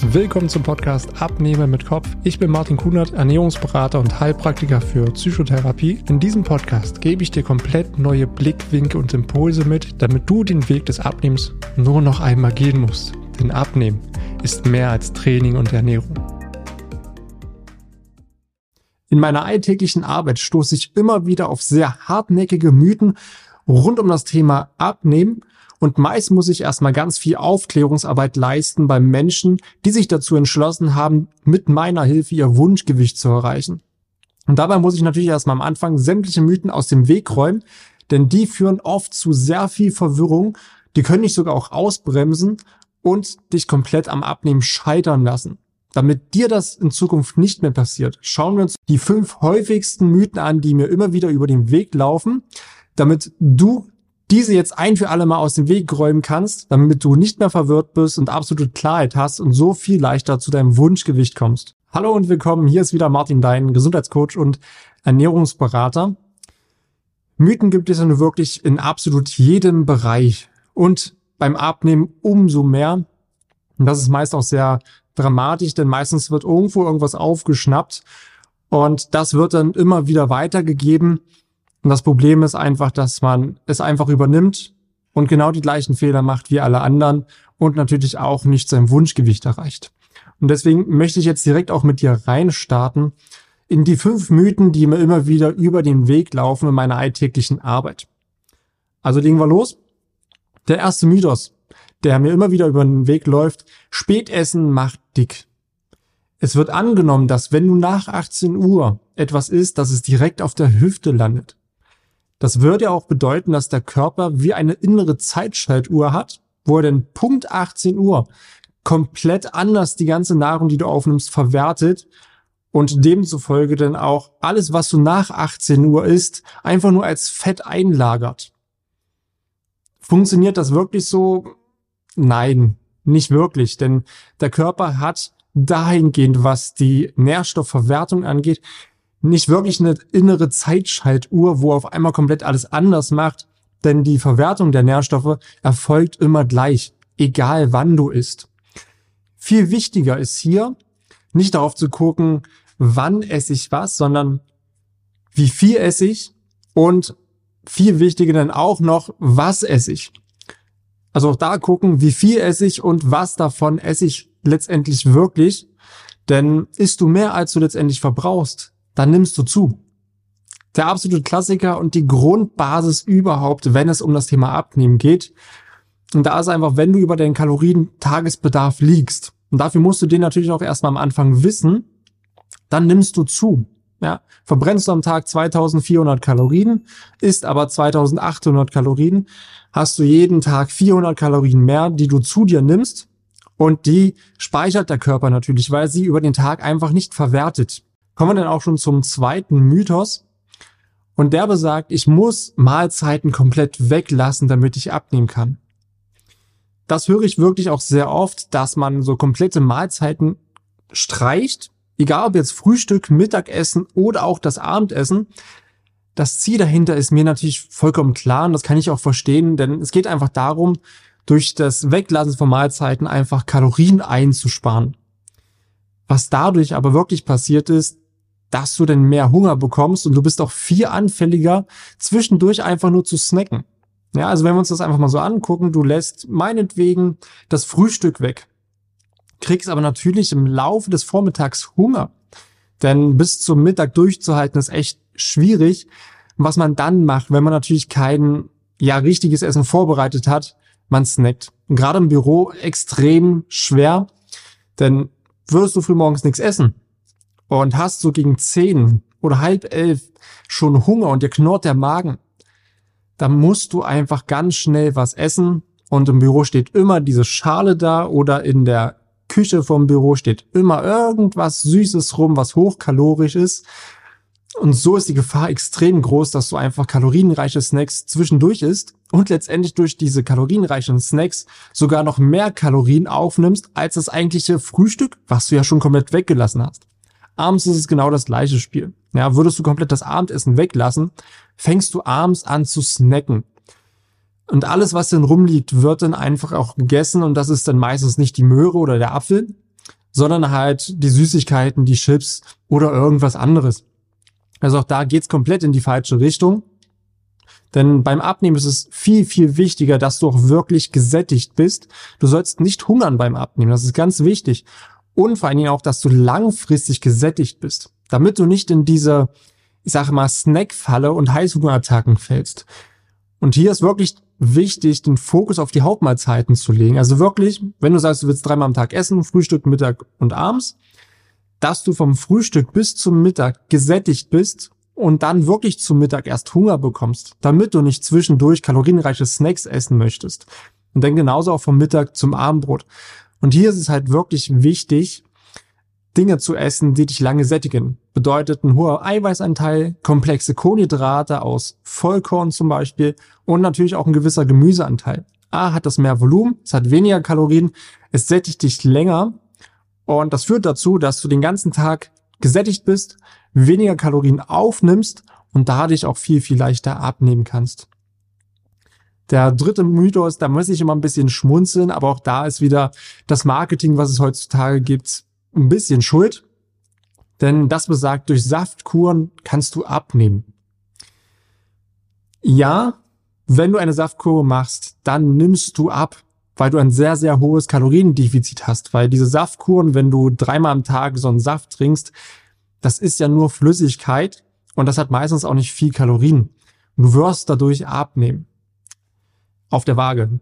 Willkommen zum Podcast Abnehmen mit Kopf. Ich bin Martin Kunert, Ernährungsberater und Heilpraktiker für Psychotherapie. In diesem Podcast gebe ich dir komplett neue Blickwinkel und Impulse mit, damit du den Weg des Abnehmens nur noch einmal gehen musst. Denn Abnehmen ist mehr als Training und Ernährung. In meiner alltäglichen Arbeit stoße ich immer wieder auf sehr hartnäckige Mythen rund um das Thema Abnehmen und meist muss ich erstmal ganz viel Aufklärungsarbeit leisten bei Menschen, die sich dazu entschlossen haben, mit meiner Hilfe ihr Wunschgewicht zu erreichen. Und dabei muss ich natürlich erstmal am Anfang sämtliche Mythen aus dem Weg räumen, denn die führen oft zu sehr viel Verwirrung, die können dich sogar auch ausbremsen und dich komplett am Abnehmen scheitern lassen. Damit dir das in Zukunft nicht mehr passiert, schauen wir uns die fünf häufigsten Mythen an, die mir immer wieder über den Weg laufen, damit du diese jetzt ein für alle Mal aus dem Weg räumen kannst, damit du nicht mehr verwirrt bist und absolute Klarheit hast und so viel leichter zu deinem Wunschgewicht kommst. Hallo und willkommen, hier ist wieder Martin Dein, Gesundheitscoach und Ernährungsberater. Mythen gibt es nur wirklich in absolut jedem Bereich und beim Abnehmen umso mehr. Und das ist meist auch sehr dramatisch, denn meistens wird irgendwo irgendwas aufgeschnappt und das wird dann immer wieder weitergegeben und das Problem ist einfach, dass man es einfach übernimmt und genau die gleichen Fehler macht wie alle anderen und natürlich auch nicht sein Wunschgewicht erreicht. Und deswegen möchte ich jetzt direkt auch mit dir reinstarten in die fünf Mythen, die mir immer wieder über den Weg laufen in meiner alltäglichen Arbeit. Also legen wir los. Der erste Mythos, der mir immer wieder über den Weg läuft, Spätessen macht dick. Es wird angenommen, dass wenn du nach 18 Uhr etwas isst, dass es direkt auf der Hüfte landet. Das würde ja auch bedeuten, dass der Körper wie eine innere Zeitschaltuhr hat, wo er den Punkt 18 Uhr komplett anders die ganze Nahrung, die du aufnimmst, verwertet und demzufolge dann auch alles, was du nach 18 Uhr isst, einfach nur als Fett einlagert. Funktioniert das wirklich so? Nein, nicht wirklich, denn der Körper hat dahingehend, was die Nährstoffverwertung angeht, nicht wirklich eine innere Zeitschaltuhr, wo auf einmal komplett alles anders macht, denn die Verwertung der Nährstoffe erfolgt immer gleich, egal wann du isst. Viel wichtiger ist hier, nicht darauf zu gucken, wann esse ich was, sondern wie viel esse ich und viel wichtiger dann auch noch, was esse ich. Also auch da gucken, wie viel esse ich und was davon esse ich letztendlich wirklich. Denn isst du mehr, als du letztendlich verbrauchst, dann nimmst du zu. Der absolute Klassiker und die Grundbasis überhaupt, wenn es um das Thema Abnehmen geht. Und da ist einfach, wenn du über den Kalorien-Tagesbedarf liegst, und dafür musst du den natürlich auch erstmal am Anfang wissen, dann nimmst du zu. Ja, verbrennst du am Tag 2400 Kalorien, isst aber 2800 Kalorien, hast du jeden Tag 400 Kalorien mehr, die du zu dir nimmst und die speichert der Körper natürlich, weil sie über den Tag einfach nicht verwertet kommen wir dann auch schon zum zweiten Mythos. Und der besagt, ich muss Mahlzeiten komplett weglassen, damit ich abnehmen kann. Das höre ich wirklich auch sehr oft, dass man so komplette Mahlzeiten streicht, egal ob jetzt Frühstück, Mittagessen oder auch das Abendessen. Das Ziel dahinter ist mir natürlich vollkommen klar und das kann ich auch verstehen, denn es geht einfach darum, durch das Weglassen von Mahlzeiten einfach Kalorien einzusparen. Was dadurch aber wirklich passiert ist, dass du denn mehr Hunger bekommst und du bist auch viel anfälliger, zwischendurch einfach nur zu snacken. Ja, also wenn wir uns das einfach mal so angucken, du lässt meinetwegen das Frühstück weg, kriegst aber natürlich im Laufe des Vormittags Hunger. Denn bis zum Mittag durchzuhalten ist echt schwierig. Was man dann macht, wenn man natürlich kein ja richtiges Essen vorbereitet hat, man snackt. Und gerade im Büro extrem schwer, denn würdest du frühmorgens nichts essen, und hast so gegen zehn oder halb elf schon Hunger und dir knurrt der Magen, dann musst du einfach ganz schnell was essen und im Büro steht immer diese Schale da oder in der Küche vom Büro steht immer irgendwas Süßes rum, was hochkalorisch ist. Und so ist die Gefahr extrem groß, dass du einfach kalorienreiche Snacks zwischendurch isst und letztendlich durch diese kalorienreichen Snacks sogar noch mehr Kalorien aufnimmst als das eigentliche Frühstück, was du ja schon komplett weggelassen hast. Abends ist es genau das gleiche Spiel. Ja, würdest du komplett das Abendessen weglassen, fängst du abends an zu snacken. Und alles, was dann rumliegt, wird dann einfach auch gegessen und das ist dann meistens nicht die Möhre oder der Apfel, sondern halt die Süßigkeiten, die Chips oder irgendwas anderes. Also auch da geht's komplett in die falsche Richtung. Denn beim Abnehmen ist es viel, viel wichtiger, dass du auch wirklich gesättigt bist. Du sollst nicht hungern beim Abnehmen. Das ist ganz wichtig. Und vor allen Dingen auch, dass du langfristig gesättigt bist. Damit du nicht in diese, ich sage mal, Snackfalle und Heißhungerattacken fällst. Und hier ist wirklich wichtig, den Fokus auf die Hauptmahlzeiten zu legen. Also wirklich, wenn du sagst, du willst dreimal am Tag essen, Frühstück, Mittag und abends, dass du vom Frühstück bis zum Mittag gesättigt bist und dann wirklich zum Mittag erst Hunger bekommst, damit du nicht zwischendurch kalorienreiche Snacks essen möchtest. Und dann genauso auch vom Mittag zum Abendbrot. Und hier ist es halt wirklich wichtig, Dinge zu essen, die dich lange sättigen. Bedeutet ein hoher Eiweißanteil, komplexe Kohlenhydrate aus Vollkorn zum Beispiel und natürlich auch ein gewisser Gemüseanteil. A hat das mehr Volumen, es hat weniger Kalorien, es sättigt dich länger und das führt dazu, dass du den ganzen Tag gesättigt bist, weniger Kalorien aufnimmst und dadurch auch viel, viel leichter abnehmen kannst. Der dritte Mythos, da muss ich immer ein bisschen schmunzeln, aber auch da ist wieder das Marketing, was es heutzutage gibt, ein bisschen schuld. Denn das besagt, durch Saftkuren kannst du abnehmen. Ja, wenn du eine Saftkur machst, dann nimmst du ab, weil du ein sehr, sehr hohes Kaloriendefizit hast. Weil diese Saftkuren, wenn du dreimal am Tag so einen Saft trinkst, das ist ja nur Flüssigkeit und das hat meistens auch nicht viel Kalorien. Du wirst dadurch abnehmen. Auf der Waage.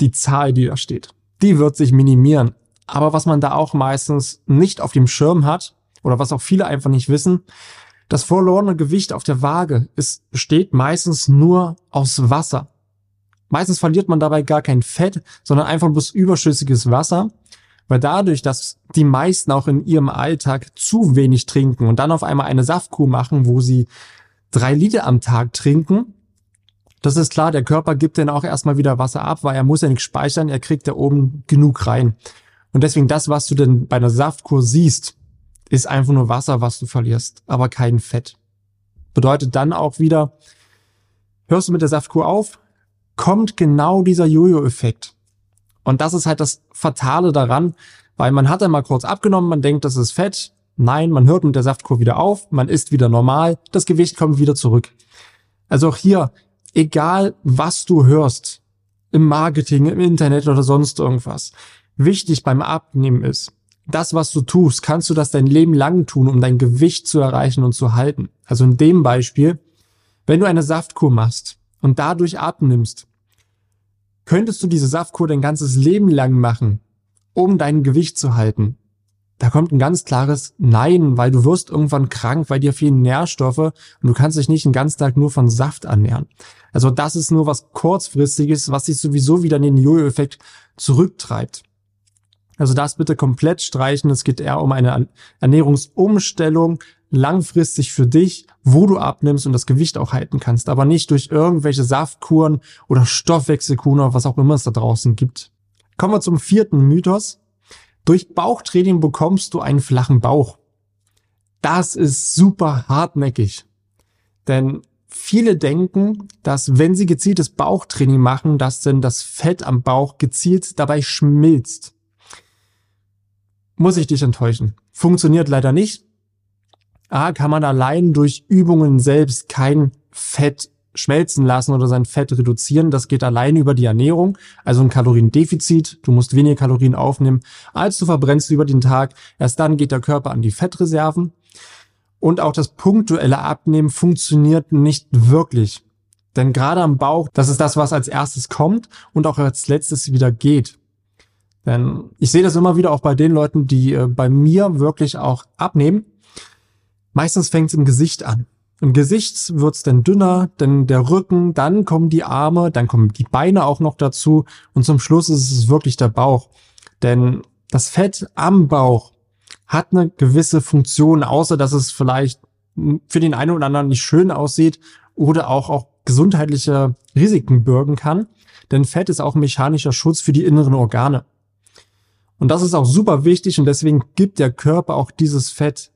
Die Zahl, die da steht, die wird sich minimieren. Aber was man da auch meistens nicht auf dem Schirm hat, oder was auch viele einfach nicht wissen, das verlorene Gewicht auf der Waage ist, besteht meistens nur aus Wasser. Meistens verliert man dabei gar kein Fett, sondern einfach bloß überschüssiges Wasser. Weil dadurch, dass die meisten auch in ihrem Alltag zu wenig trinken und dann auf einmal eine Saftkuh machen, wo sie drei Liter am Tag trinken, das ist klar, der Körper gibt dann auch erstmal wieder Wasser ab, weil er muss ja nicht speichern, er kriegt da oben genug rein. Und deswegen das, was du denn bei einer Saftkur siehst, ist einfach nur Wasser, was du verlierst, aber kein Fett. Bedeutet dann auch wieder, hörst du mit der Saftkur auf, kommt genau dieser Jojo-Effekt. Und das ist halt das Fatale daran, weil man hat einmal kurz abgenommen, man denkt, das ist Fett. Nein, man hört mit der Saftkur wieder auf, man isst wieder normal, das Gewicht kommt wieder zurück. Also auch hier, egal was du hörst, im Marketing, im Internet oder sonst irgendwas, wichtig beim Abnehmen ist, das, was du tust, kannst du das dein Leben lang tun, um dein Gewicht zu erreichen und zu halten. Also in dem Beispiel, wenn du eine Saftkur machst und dadurch abnimmst, Könntest du diese Saftkur dein ganzes Leben lang machen, um dein Gewicht zu halten? Da kommt ein ganz klares Nein, weil du wirst irgendwann krank, weil dir fehlen Nährstoffe und du kannst dich nicht den ganzen Tag nur von Saft ernähren. Also das ist nur was kurzfristiges, was sich sowieso wieder in den Jojo-Effekt zurücktreibt. Also das bitte komplett streichen. Es geht eher um eine Ernährungsumstellung langfristig für dich, wo du abnimmst und das Gewicht auch halten kannst, aber nicht durch irgendwelche Saftkuren oder Stoffwechselkuren oder was auch immer es da draußen gibt. Kommen wir zum vierten Mythos. Durch Bauchtraining bekommst du einen flachen Bauch. Das ist super hartnäckig. Denn viele denken, dass wenn sie gezieltes Bauchtraining machen, dass denn das Fett am Bauch gezielt dabei schmilzt muss ich dich enttäuschen. Funktioniert leider nicht. A, kann man allein durch Übungen selbst kein Fett schmelzen lassen oder sein Fett reduzieren. Das geht allein über die Ernährung, also ein Kaloriendefizit. Du musst weniger Kalorien aufnehmen, als du verbrennst über den Tag. Erst dann geht der Körper an die Fettreserven. Und auch das punktuelle Abnehmen funktioniert nicht wirklich. Denn gerade am Bauch, das ist das, was als erstes kommt und auch als letztes wieder geht. Denn ich sehe das immer wieder auch bei den Leuten, die äh, bei mir wirklich auch abnehmen. Meistens fängt es im Gesicht an. Im Gesicht wird's dann dünner, dann der Rücken, dann kommen die Arme, dann kommen die Beine auch noch dazu und zum Schluss ist es wirklich der Bauch. Denn das Fett am Bauch hat eine gewisse Funktion, außer dass es vielleicht für den einen oder anderen nicht schön aussieht oder auch, auch gesundheitliche Risiken bürgen kann. Denn Fett ist auch mechanischer Schutz für die inneren Organe. Und das ist auch super wichtig und deswegen gibt der Körper auch dieses Fett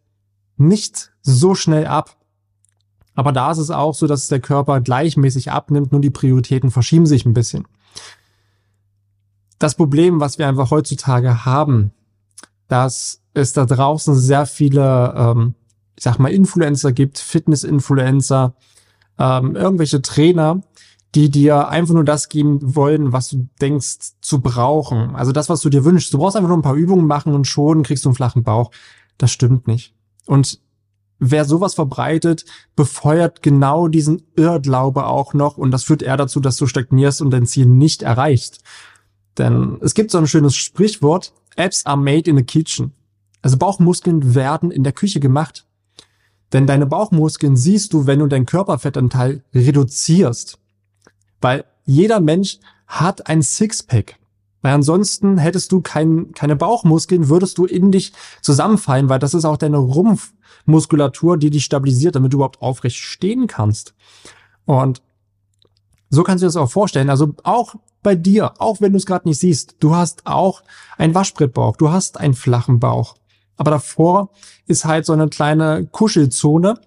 nicht so schnell ab. Aber da ist es auch so, dass der Körper gleichmäßig abnimmt, nur die Prioritäten verschieben sich ein bisschen. Das Problem, was wir einfach heutzutage haben, dass es da draußen sehr viele, ähm, ich sag mal, Influencer gibt, Fitness-Influencer, ähm, irgendwelche Trainer, die dir einfach nur das geben wollen, was du denkst zu brauchen. Also das, was du dir wünschst. Du brauchst einfach nur ein paar Übungen machen und schon kriegst du einen flachen Bauch. Das stimmt nicht. Und wer sowas verbreitet, befeuert genau diesen Irrglaube auch noch und das führt eher dazu, dass du stagnierst und dein Ziel nicht erreichst. Denn es gibt so ein schönes Sprichwort, Apps are made in the kitchen. Also Bauchmuskeln werden in der Küche gemacht. Denn deine Bauchmuskeln siehst du, wenn du deinen Körperfettanteil reduzierst. Weil jeder Mensch hat ein Sixpack. Weil ansonsten hättest du kein, keine Bauchmuskeln, würdest du in dich zusammenfallen, weil das ist auch deine Rumpfmuskulatur, die dich stabilisiert, damit du überhaupt aufrecht stehen kannst. Und so kannst du dir das auch vorstellen. Also auch bei dir, auch wenn du es gerade nicht siehst, du hast auch einen Waschbrettbauch, du hast einen flachen Bauch. Aber davor ist halt so eine kleine Kuschelzone,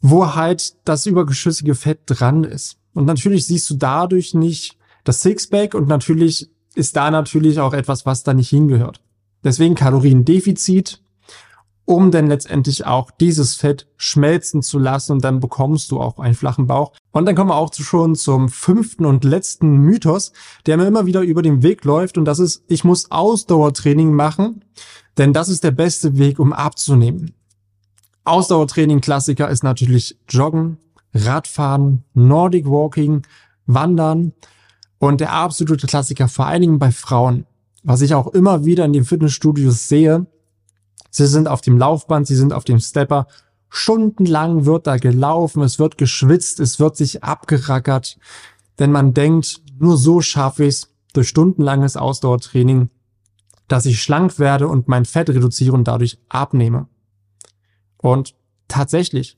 wo halt das übergeschüssige Fett dran ist. Und natürlich siehst du dadurch nicht das Sixpack und natürlich ist da natürlich auch etwas, was da nicht hingehört. Deswegen Kaloriendefizit, um dann letztendlich auch dieses Fett schmelzen zu lassen und dann bekommst du auch einen flachen Bauch. Und dann kommen wir auch schon zum fünften und letzten Mythos, der mir immer wieder über den Weg läuft und das ist, ich muss Ausdauertraining machen, denn das ist der beste Weg, um abzunehmen. Ausdauertraining Klassiker ist natürlich Joggen, Radfahren, Nordic Walking, Wandern und der absolute Klassiker vor allen Dingen bei Frauen, was ich auch immer wieder in den Fitnessstudios sehe, Sie sind auf dem Laufband, sie sind auf dem Stepper. Stundenlang wird da gelaufen, es wird geschwitzt, es wird sich abgerackert, denn man denkt, nur so schaffe ich es durch stundenlanges Ausdauertraining, dass ich schlank werde und mein Fett reduziere und dadurch abnehme. Und tatsächlich,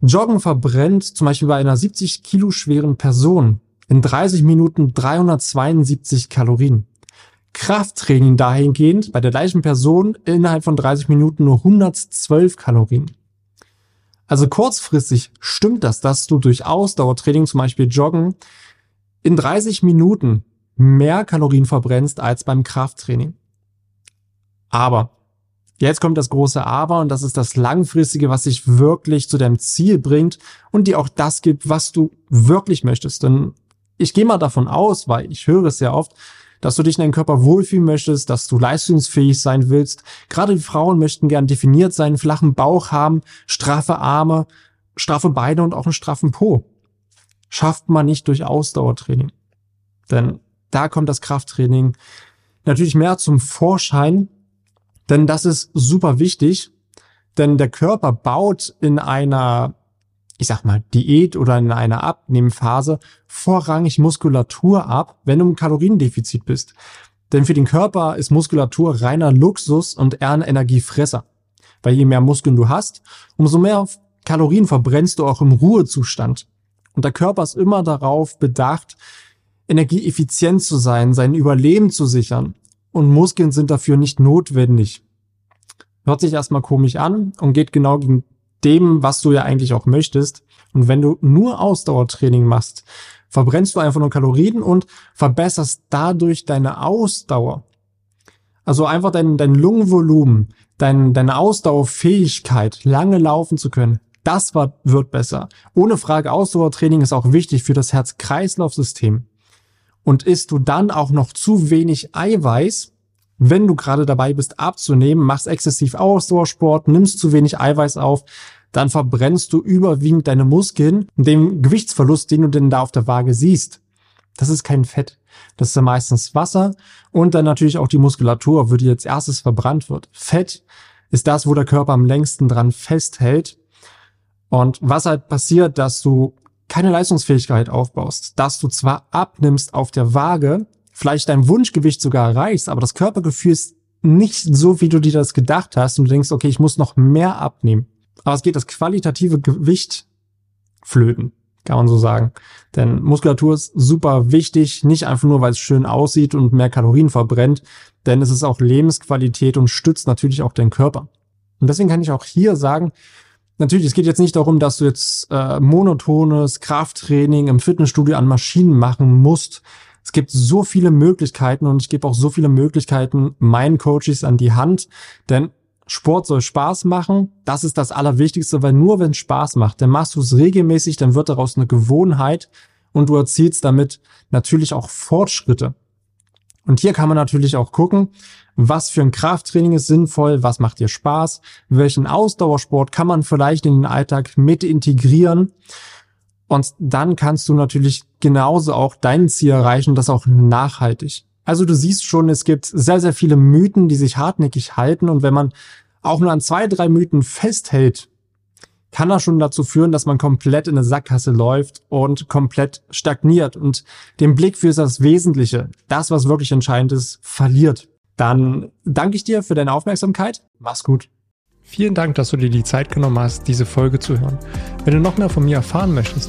Joggen verbrennt zum Beispiel bei einer 70 Kilo schweren Person in 30 Minuten 372 Kalorien. Krafttraining dahingehend bei der gleichen Person innerhalb von 30 Minuten nur 112 Kalorien. Also kurzfristig stimmt das, dass du durch Ausdauertraining, zum Beispiel Joggen, in 30 Minuten mehr Kalorien verbrennst als beim Krafttraining. Aber, jetzt kommt das große Aber und das ist das langfristige, was dich wirklich zu deinem Ziel bringt und dir auch das gibt, was du wirklich möchtest. Denn ich gehe mal davon aus, weil ich höre es sehr oft, dass du dich in deinem Körper wohlfühlen möchtest, dass du leistungsfähig sein willst. Gerade die Frauen möchten gern definiert sein, flachen Bauch haben, straffe Arme, straffe Beine und auch einen straffen Po. Schafft man nicht durch Ausdauertraining. Denn da kommt das Krafttraining natürlich mehr zum Vorschein, denn das ist super wichtig, denn der Körper baut in einer ich sag mal, Diät oder in einer Abnehmphase vorrangig Muskulatur ab, wenn du im Kaloriendefizit bist. Denn für den Körper ist Muskulatur reiner Luxus und eher ein Energiefresser. Weil je mehr Muskeln du hast, umso mehr Kalorien verbrennst du auch im Ruhezustand. Und der Körper ist immer darauf bedacht, energieeffizient zu sein, sein Überleben zu sichern. Und Muskeln sind dafür nicht notwendig. Hört sich erstmal komisch an und geht genau gegen dem, was du ja eigentlich auch möchtest. Und wenn du nur Ausdauertraining machst, verbrennst du einfach nur Kalorien und verbesserst dadurch deine Ausdauer. Also einfach dein, dein Lungenvolumen, dein, deine Ausdauerfähigkeit, lange laufen zu können, das war, wird besser. Ohne Frage, Ausdauertraining ist auch wichtig für das Herz-Kreislauf-System. Und isst du dann auch noch zu wenig Eiweiß, wenn du gerade dabei bist abzunehmen, machst exzessiv Ausdauersport, nimmst zu wenig Eiweiß auf, dann verbrennst du überwiegend deine Muskeln und dem Gewichtsverlust, den du denn da auf der Waage siehst. Das ist kein Fett. Das ist ja meistens Wasser und dann natürlich auch die Muskulatur, wo die als erstes verbrannt wird. Fett ist das, wo der Körper am längsten dran festhält. Und was halt passiert, dass du keine Leistungsfähigkeit aufbaust, dass du zwar abnimmst auf der Waage, vielleicht dein Wunschgewicht sogar erreichst, aber das Körpergefühl ist nicht so, wie du dir das gedacht hast und du denkst, okay, ich muss noch mehr abnehmen. Aber es geht das qualitative Gewicht flöten, kann man so sagen. Denn Muskulatur ist super wichtig, nicht einfach nur, weil es schön aussieht und mehr Kalorien verbrennt, denn es ist auch Lebensqualität und stützt natürlich auch deinen Körper. Und deswegen kann ich auch hier sagen, natürlich, es geht jetzt nicht darum, dass du jetzt äh, monotones Krafttraining im Fitnessstudio an Maschinen machen musst, Es gibt so viele Möglichkeiten und ich gebe auch so viele Möglichkeiten meinen Coaches an die Hand, denn Sport soll Spaß machen. Das ist das Allerwichtigste, weil nur wenn es Spaß macht, dann machst du es regelmäßig, dann wird daraus eine Gewohnheit und du erzielst damit natürlich auch Fortschritte. Und hier kann man natürlich auch gucken, was für ein Krafttraining ist sinnvoll, was macht dir Spaß, welchen Ausdauersport kann man vielleicht in den Alltag mit integrieren. Und dann kannst du natürlich genauso auch dein Ziel erreichen, das auch nachhaltig. Also du siehst schon, es gibt sehr, sehr viele Mythen, die sich hartnäckig halten. Und wenn man auch nur an zwei, drei Mythen festhält, kann das schon dazu führen, dass man komplett in eine Sackgasse läuft und komplett stagniert und den Blick für das Wesentliche, das, was wirklich entscheidend ist, verliert. Dann danke ich dir für deine Aufmerksamkeit. Mach's gut. Vielen Dank, dass du dir die Zeit genommen hast, diese Folge zu hören. Wenn du noch mehr von mir erfahren möchtest,